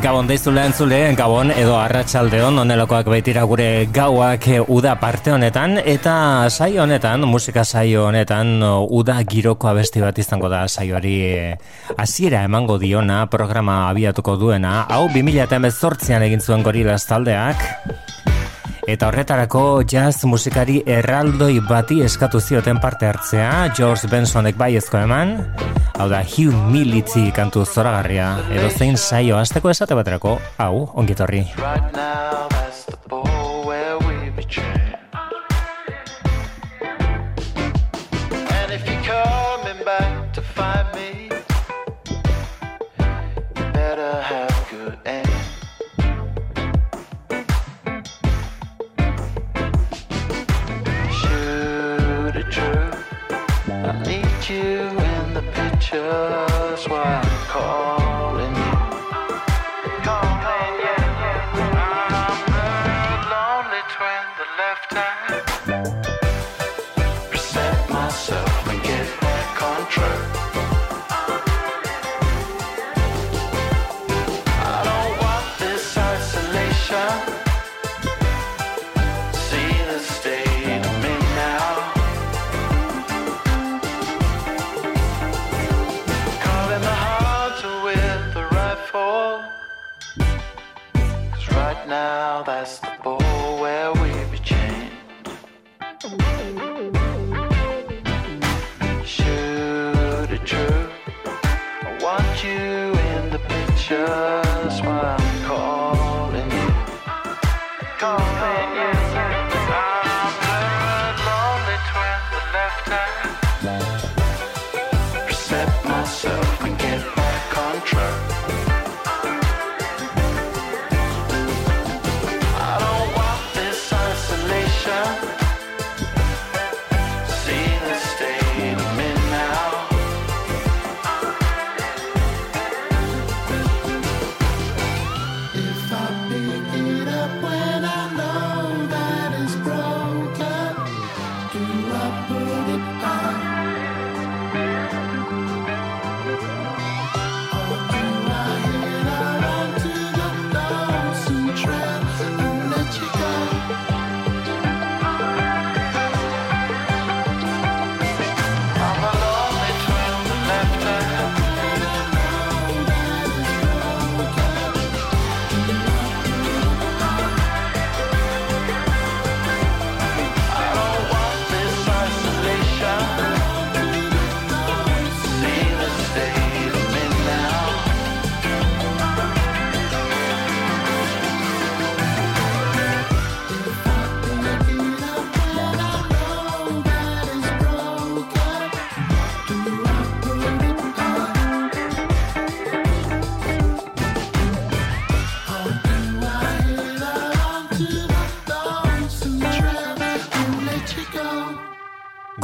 Gabon deizu lehen zule, Gabon edo Arratxaldeon, onelokoak baitira gure gauak uda parte honetan, eta saio honetan, musika saio honetan, uda giroko abesti bat izango da saioari hasiera emango diona, programa abiatuko duena, hau 2018an egin zuen gorilaz taldeak, Eta horretarako jazz musikari erraldoi bati eskatu zioten parte hartzea, George Bensonek bai ezko eman, hau da humility kantu zoragarria, edo zein saio azteko esate baterako, hau, ongitorri. just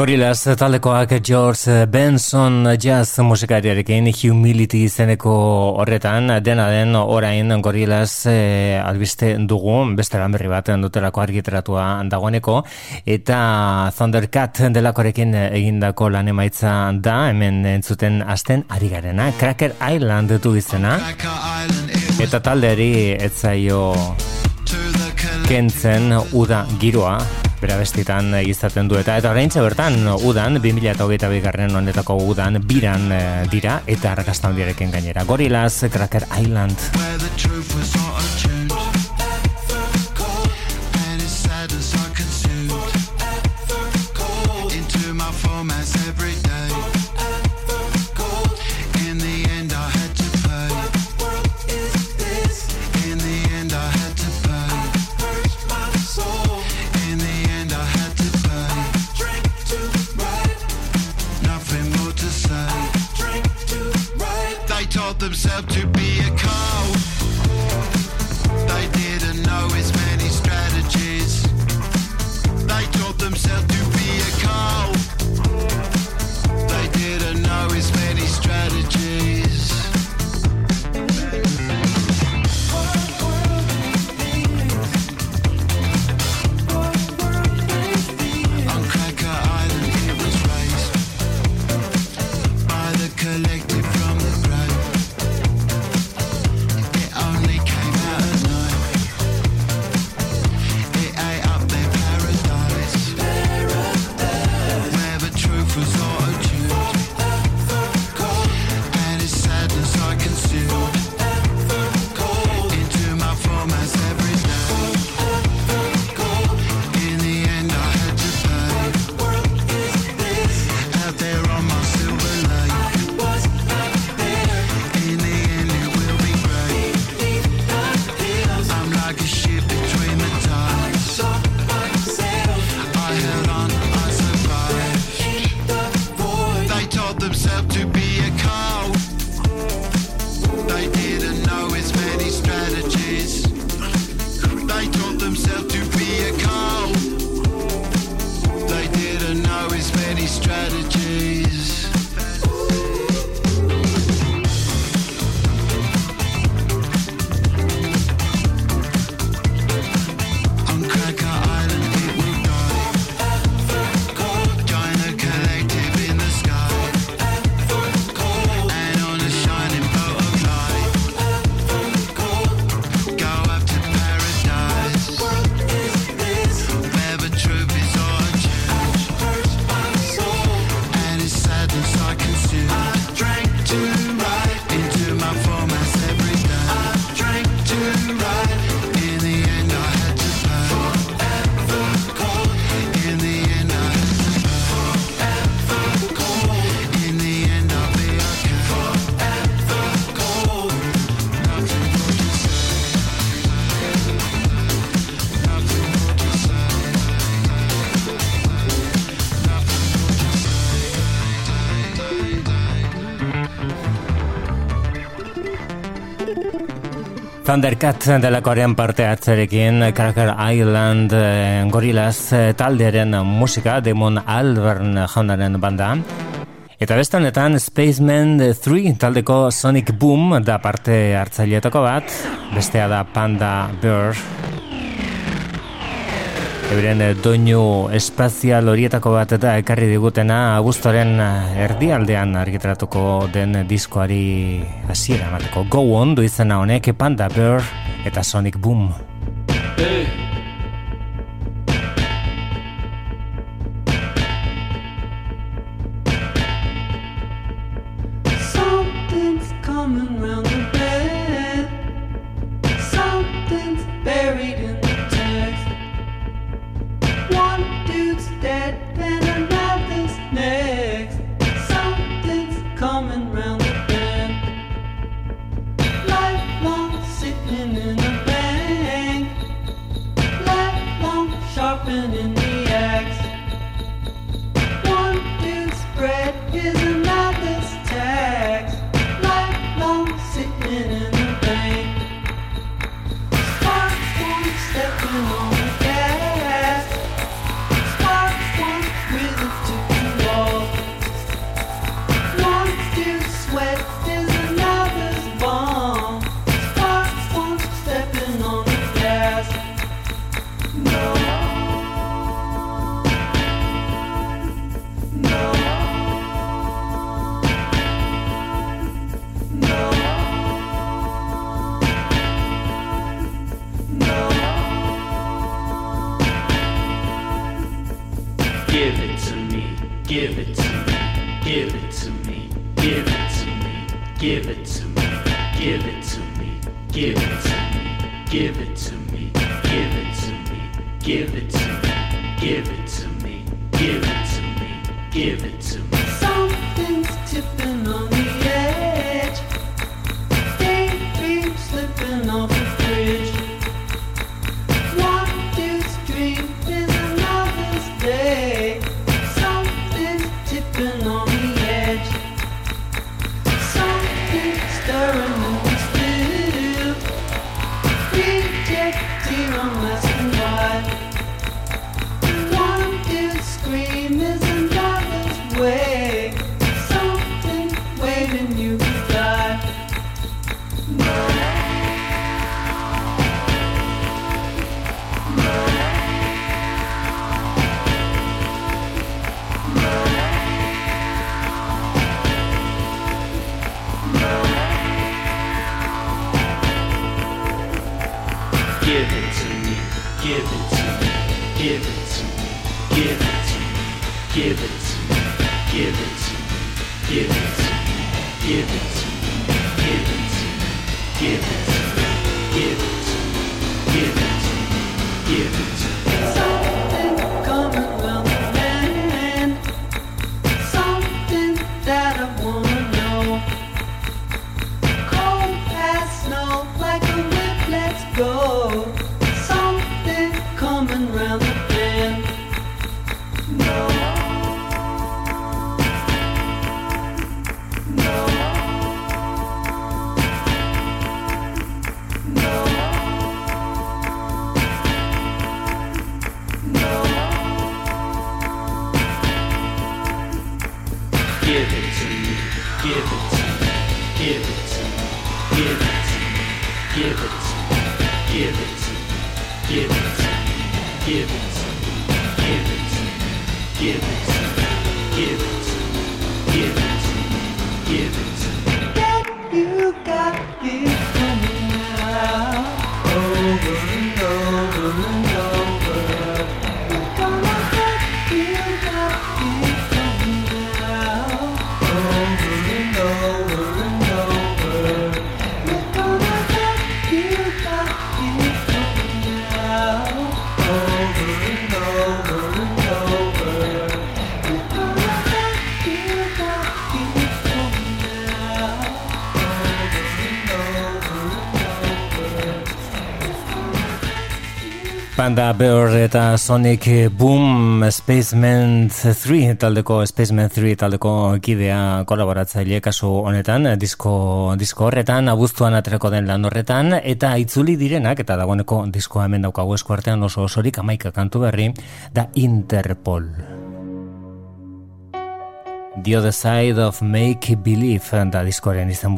Gorillaz taldekoak George Benson jazz musikariarekin humility izeneko horretan dena den orain Gorillaz e, albiste dugu beste lan berri bat dutelako argiteratua dagoeneko. Eta Thundercat delakorekin egindako lan emaitza da hemen entzuten asten ari garena Cracker Island du izena. Eta taldeari etzaio kentzen uda giroa bera bestitan izaten du eta eta orain bertan udan 2008 garren honetako udan biran eh, dira eta arrakastan gainera. Gorillaz Cracker Island Thundercat delakoaren parte atzerekin Cracker Island eh, Gorillaz eh, talderen musika Demon Alvern jaunaren banda. Eta beste honetan Spaceman 3 taldeko Sonic Boom da parte hartzaileetako bat. Bestea da Panda Bear Euren eh, doinu espazial horietako bat eta ekarri digutena abuztoren eh, erdialdean argitaratuko den diskoari hasiera emateko. Go on du izena honek Panda Bear eta Sonic Boom. Panda Bear eta Sonic Boom Spaceman 3 taldeko Spaceman 3 taldeko kidea kolaboratzaile kasu honetan disko, disko horretan abuztuan atreko den lan horretan eta itzuli direnak eta dagoeneko diskoa hemen daukagu eskuartean oso osorik amaika kantu berri da Interpol. The Other Side of Make Believe da diskoaren izan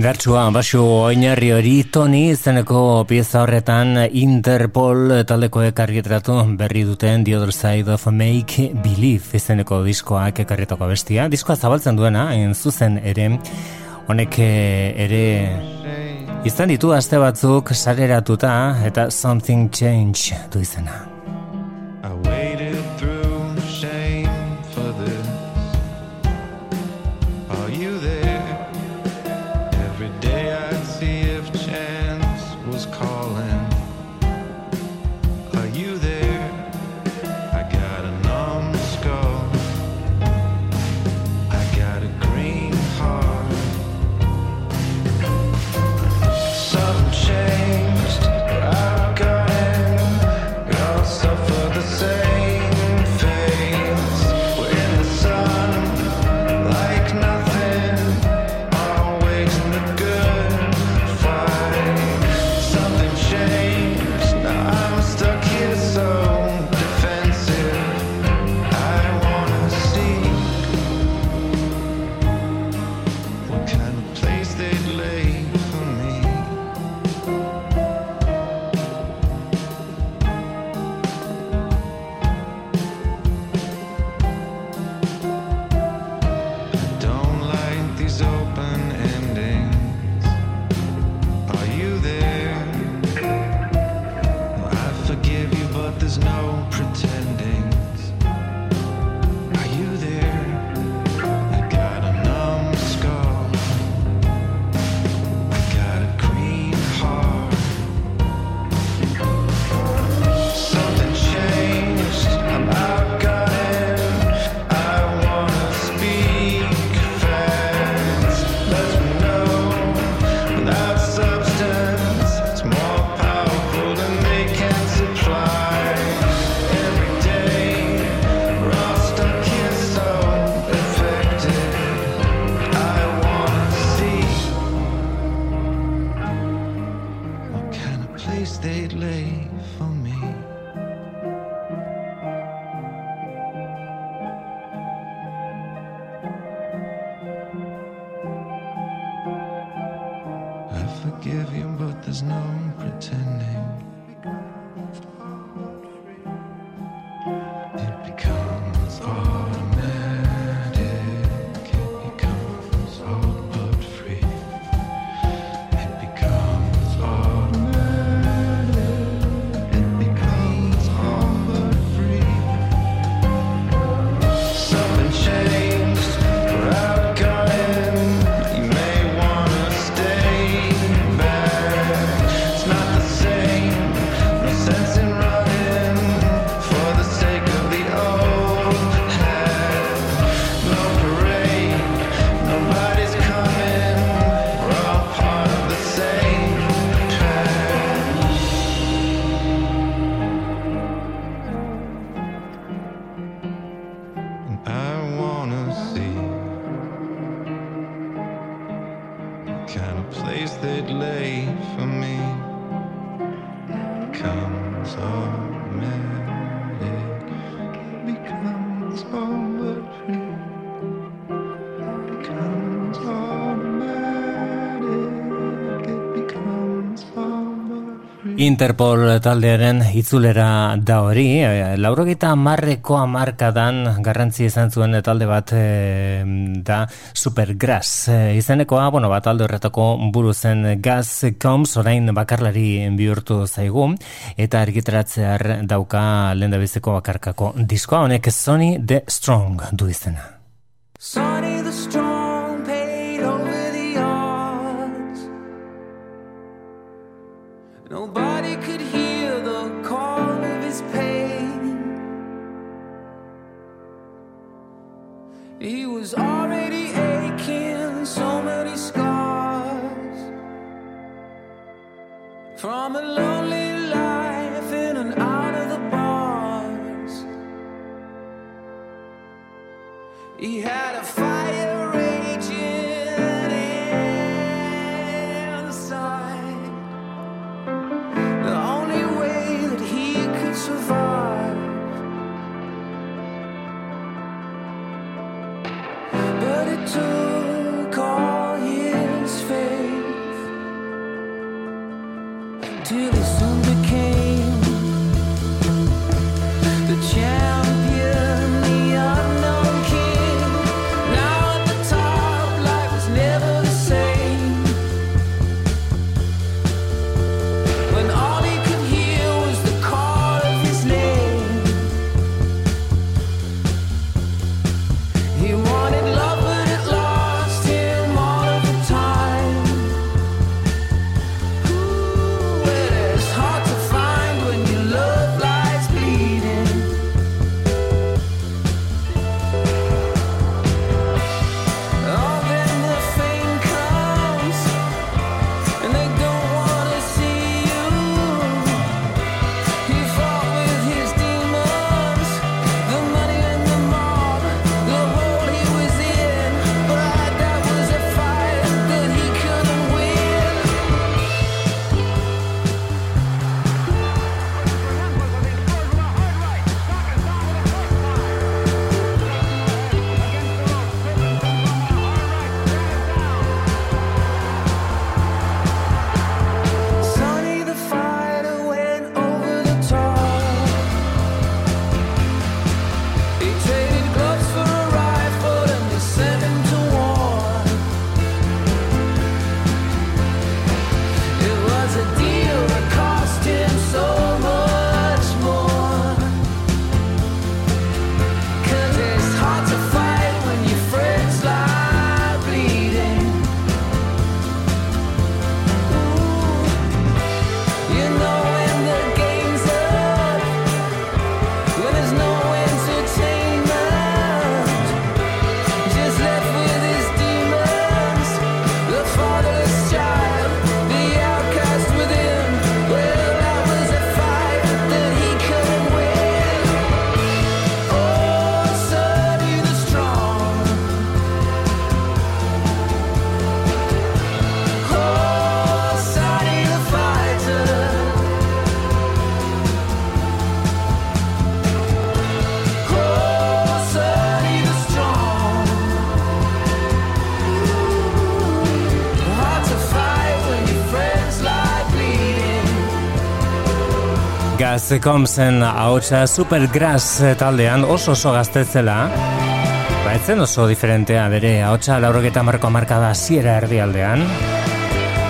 Indartsua, basu oinarri hori toni izeneko pieza horretan Interpol taldeko ekarrietratu berri duten The Other Side of Make Believe izeneko diskoak ekarrietako bestia. Diskoa zabaltzen duena, en zuzen ere, honek ere izan ditu aste batzuk sareratuta eta Something Change du izena. There's no pretending. Interpol taldearen itzulera da hori, e, laurogeta marreko amarkadan garrantzi izan zuen talde bat e, da Supergrass. E, izenekoa, bueno, bat aldo erretako buru zen Gas Combs, orain bakarlari bihurtu zaigu, eta argitratzear dauka lehen bakarkako diskoa, honek Sony The Strong du izena. Sony The Strong paid over the odds Nobody from a lonely life in and out of the bars. He had a fire raging inside. The only way that he could survive. took all his to Supergrass komzen haotxa Supergrass taldean oso oso gaztetzela Ba, etzen oso diferentea bere haotxa laurogeta marko markada ziera erdialdean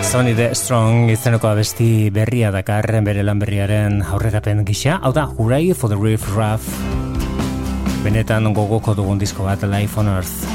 Sony the Strong izeneko abesti berria dakar bere lan berriaren aurrerapen gisa. Hau da, Hooray for the Riff Raff. Benetan gogoko dugun disko bat Life on Earth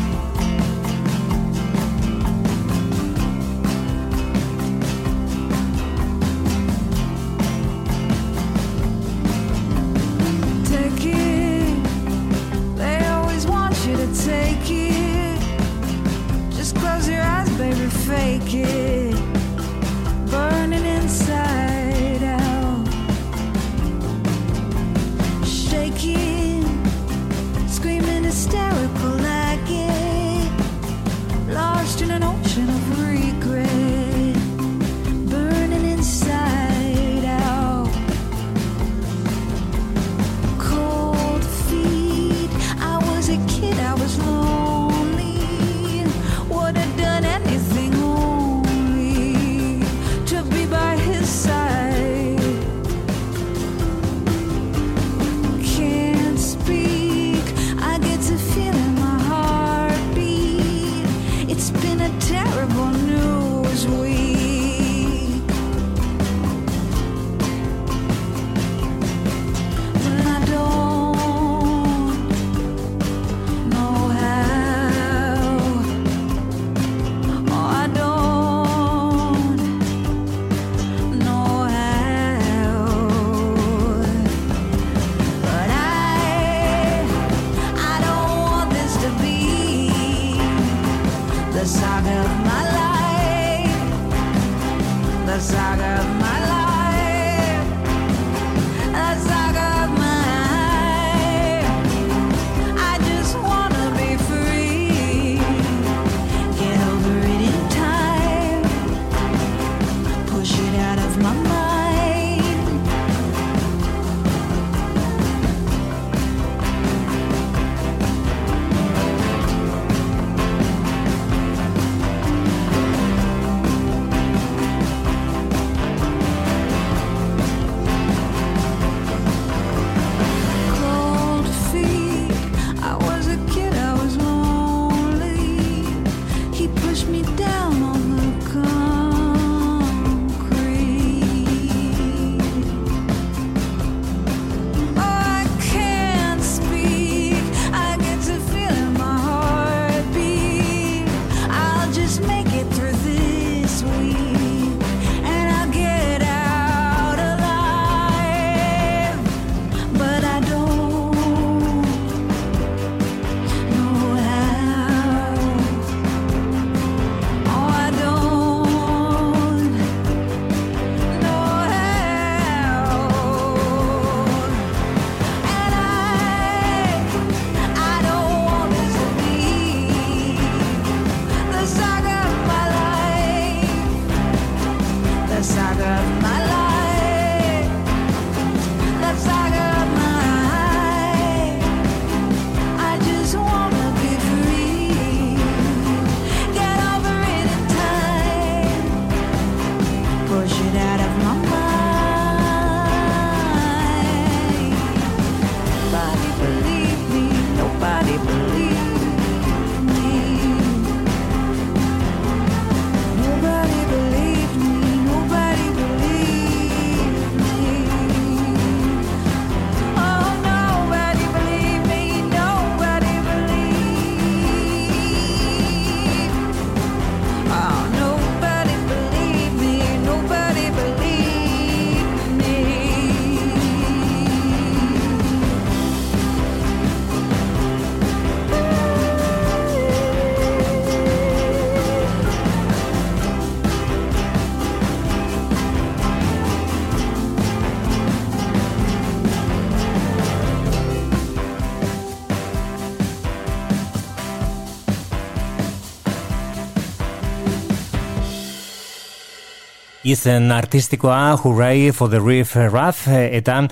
izen artistikoa Hooray for the Reef Raff eta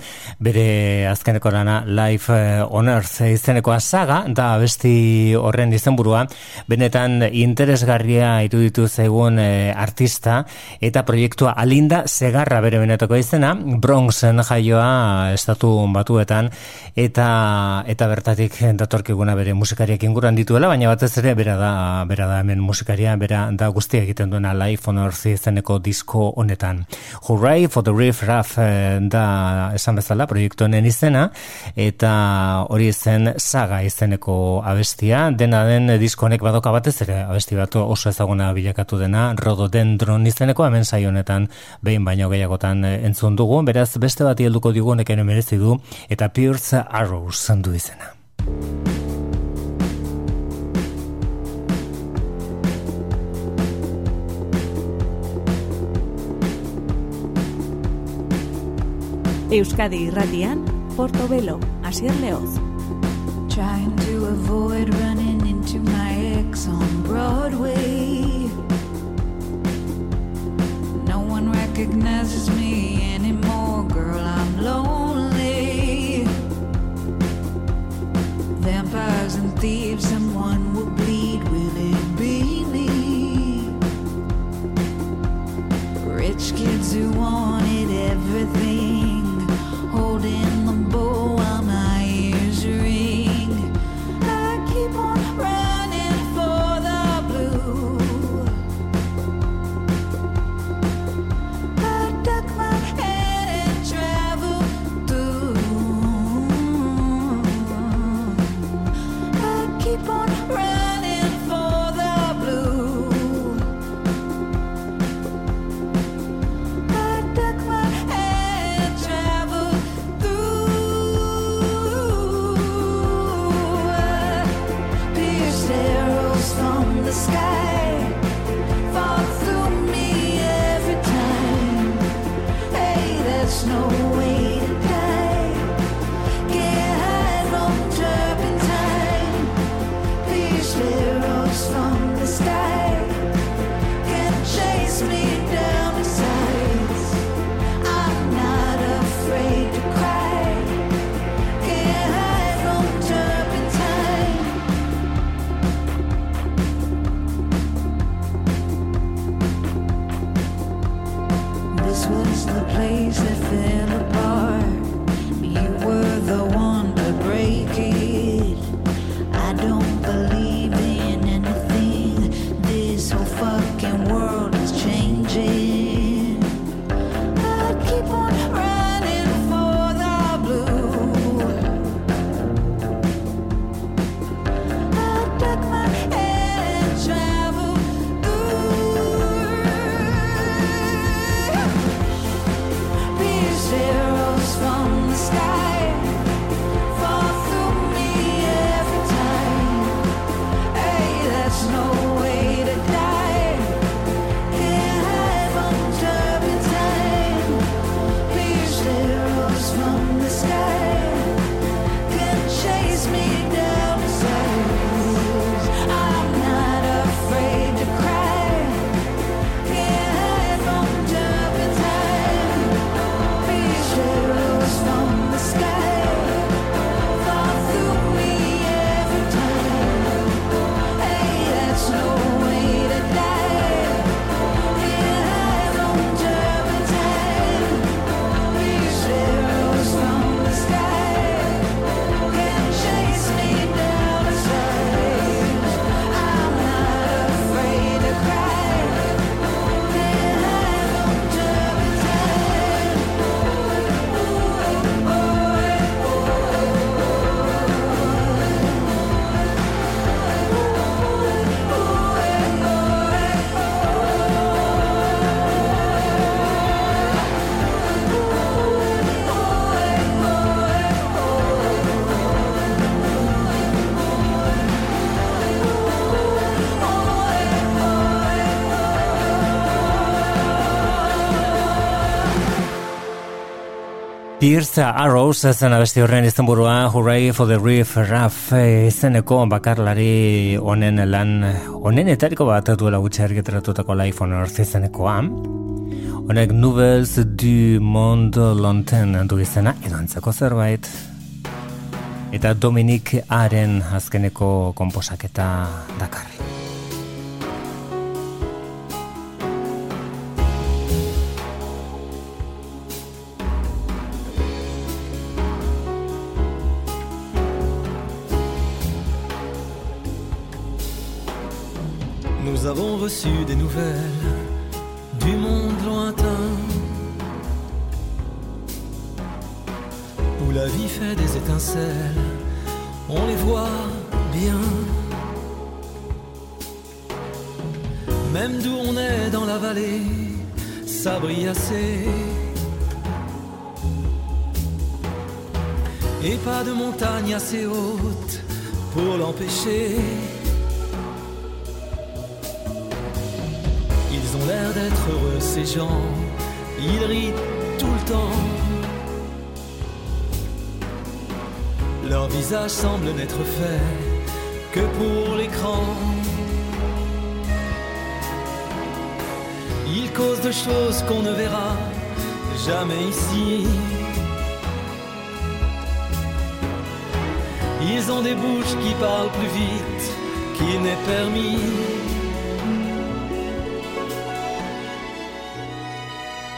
bere azkeneko lana Life on Earth izenekoa saga da besti horren izenburua benetan interesgarria iruditu zaigun e, artista eta proiektua alinda segarra bere benetako izena Bronxen jaioa estatu batuetan eta eta bertatik datorkiguna bere musikariak inguruan dituela baina batez ere bera da bera da hemen musikaria bera da guztia egiten duena Life on Earth izeneko disko honetan. Hooray for the Reef Raff eh, da esan bezala proiektu honen izena eta hori zen saga izeneko abestia dena den disko honek badoka batez ere abesti bat oso ezaguna bilakatu dena Rododendron izeneko hemen sai honetan behin baino gehiagotan eh, entzun dugu beraz beste bat helduko digu honek ere merezi du eta Pierce Arrows zendu izena. Euskadi Irratian, Portobelo, Asier Leoz. Trying to avoid running into my ex on Broadway. No one recognizes me anymore, girl, I'm lonely. Vampires and thieves, someone will bleed, will it be me? Rich kids who wanted sky Pierce Arrows zen abesti horren izenburua Hooray for the Reef Raff eh, izeneko bakarlari honen lan honen etariko bat duela gutxe argitaratutako Life on Earth izenekoa Honek Nouvelles du Monde Lonten du izena, edo zerbait. Eta Dominik Aren azkeneko komposaketa dakarri. Avons reçu des nouvelles du monde lointain où la vie fait des étincelles, on les voit bien. Même d'où on est dans la vallée, ça brille assez. Et pas de montagne assez haute pour l'empêcher. Ces gens. Ils rient tout le temps. Leur visage semble n'être fait que pour l'écran. Ils causent de choses qu'on ne verra jamais ici. Ils ont des bouches qui parlent plus vite qu'il n'est permis.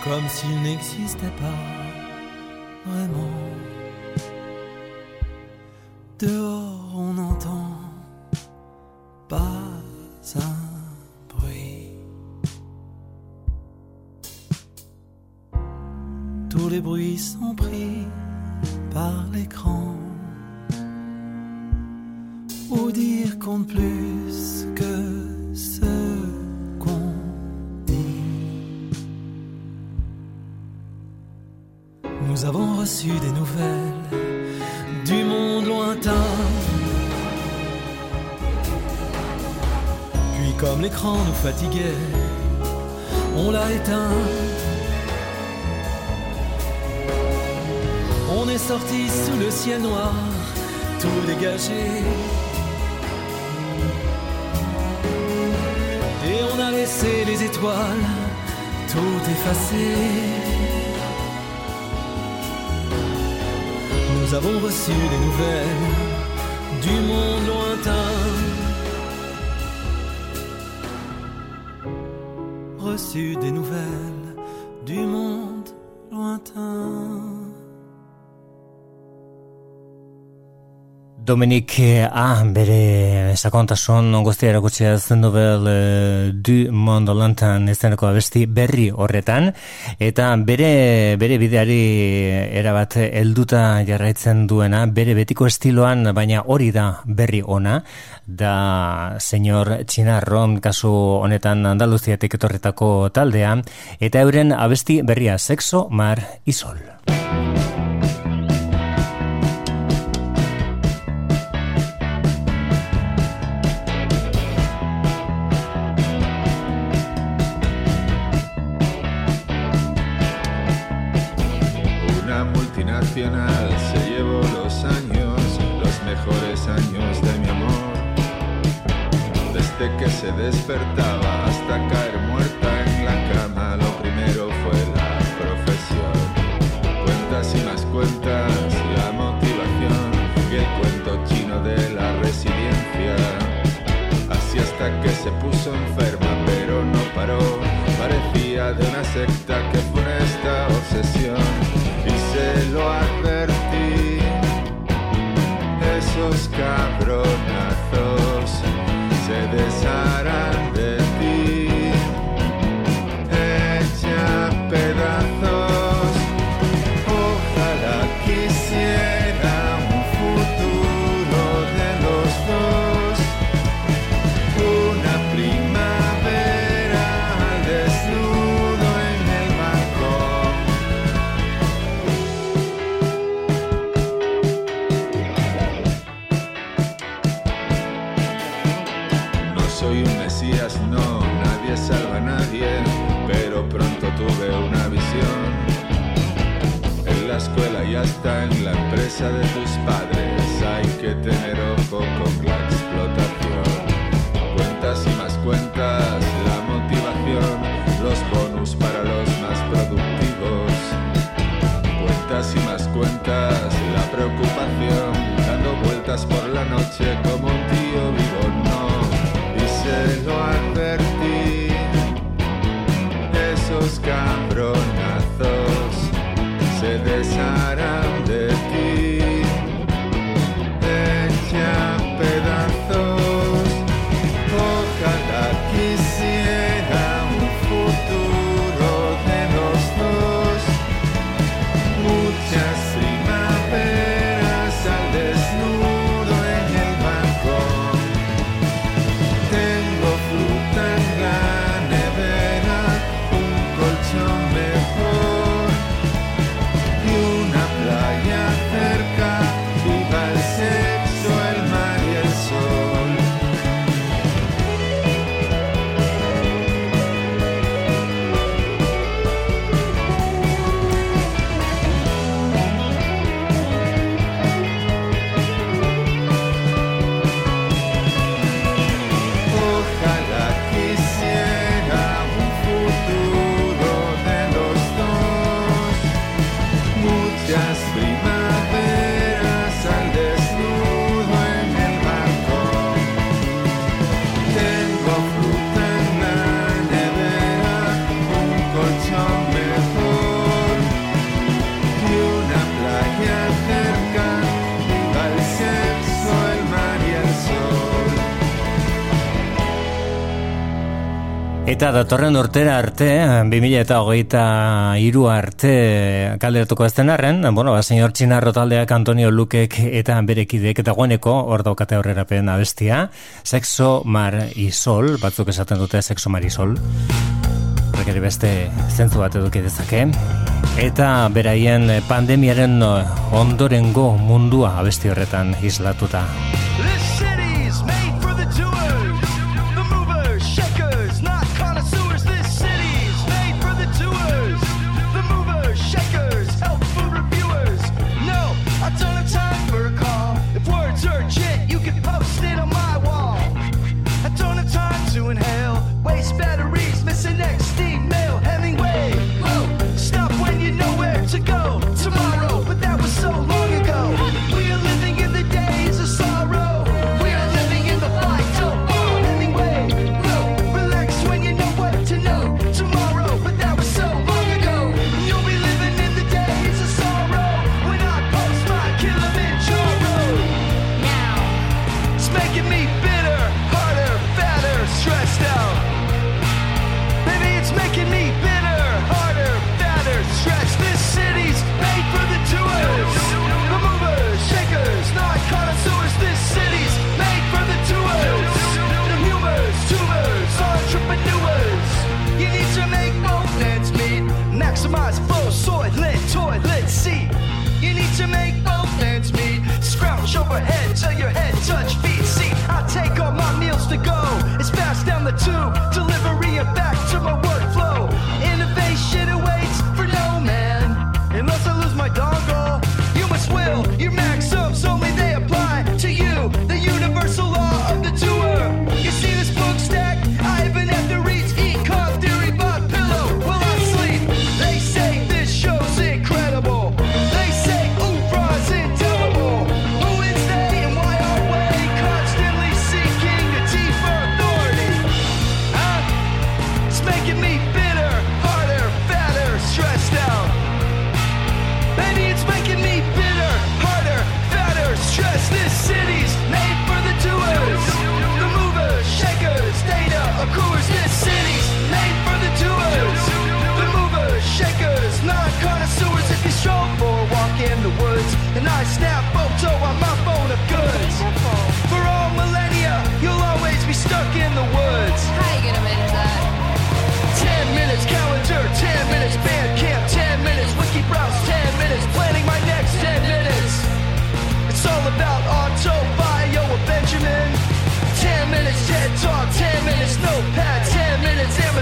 Comme s'il n'existait pas vraiment. Dehors, on n'entend pas un bruit. Tous les bruits sont pris par l'écran. Ou dire compte plus que Nous avons reçu des nouvelles du monde lointain. Puis comme l'écran nous fatiguait, on l'a éteint. On est sorti sous le ciel noir, tout dégagé. Et on a laissé les étoiles tout effacées. Nous avons reçu des nouvelles du monde lointain. Reçu des nouvelles Dominik A. bere sakontasun guztia erakutsia zen nobel e, du mondo lantan izeneko abesti berri horretan. Eta bere bere bideari erabat helduta jarraitzen duena bere betiko estiloan baina hori da berri ona. Da señor Chinarro kasu honetan Andaluziatik etorretako taldea. Eta euren abesti berria sexo mar y sol nadie salva a nadie, pero pronto tuve una visión. En la escuela y hasta en la empresa de tus padres Eta datorren urtera arte, 2000 iru arte kalderatuko ez arren, bueno, ba, senyor Txinarro taldeak Antonio Lukek eta berekidek eta guaneko, hor daukate aurrera pena sexo mar i sol, batzuk esaten dute sexo mar i sol, rekeri beste zentzu bat eduki dezake, eta beraien pandemiaren ondorengo mundua abesti horretan islatuta.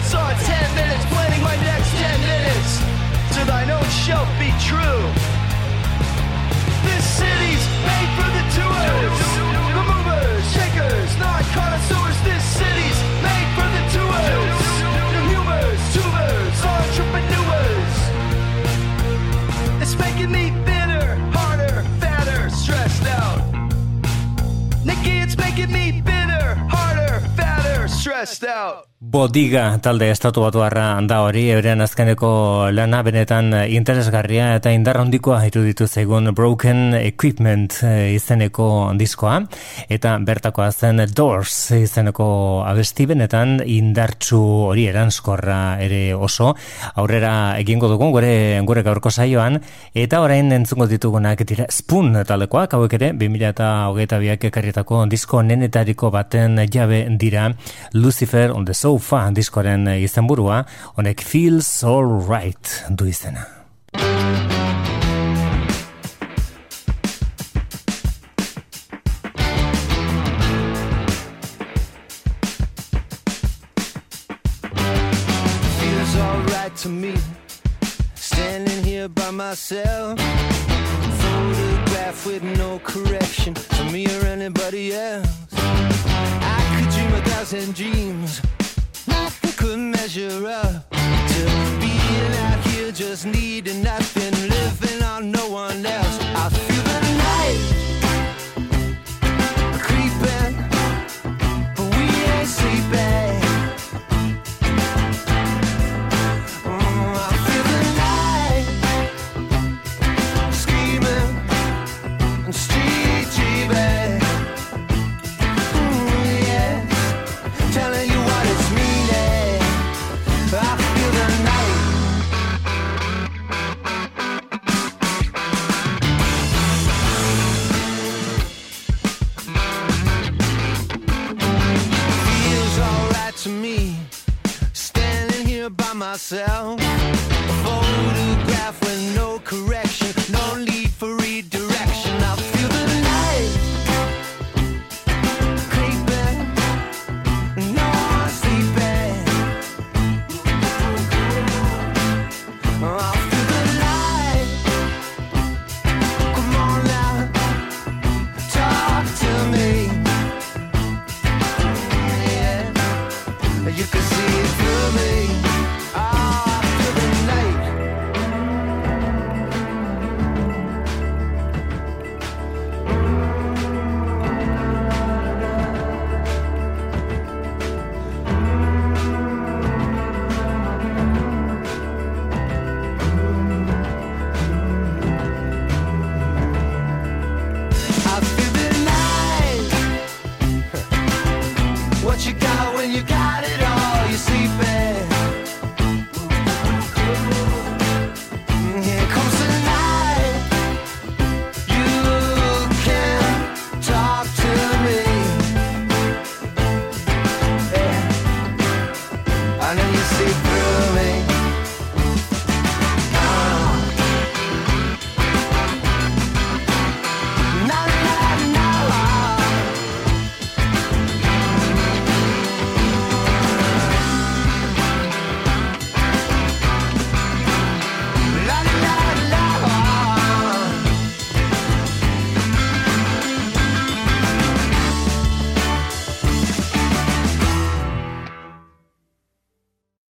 saw 10 minutes, planning my next 10 minutes. To thine own shelf be true. This city's made for the doers, the movers, shakers, not connoisseurs. This city's made for the doers, the humors, tubers, entrepreneurs. It's making me bitter, harder, fatter, stressed out. Nikki, it's making me bitter, harder, fatter, stressed out. Bodiga talde estatu batuarra da hori, euren azkeneko lana benetan interesgarria eta indar handikoa iruditu zaigun Broken Equipment eh, izeneko diskoa, eta bertakoa zen Doors izeneko abesti benetan indartsu hori eranskorra ere oso, aurrera egingo dugun gure, gure gaurko saioan, eta orain entzungo ditugunak dira Spoon taldekoak, hauek ere, 2008 biak ekarrietako disko nenetariko baten jabe dira. Lucifer on the Sofa Fa diskoaren eh, izenburua, honek Feels All Right du izena. feels alright to me. Standing here by myself. Photograph with no correction for me or anybody else. I could dream a thousand dreams. laughing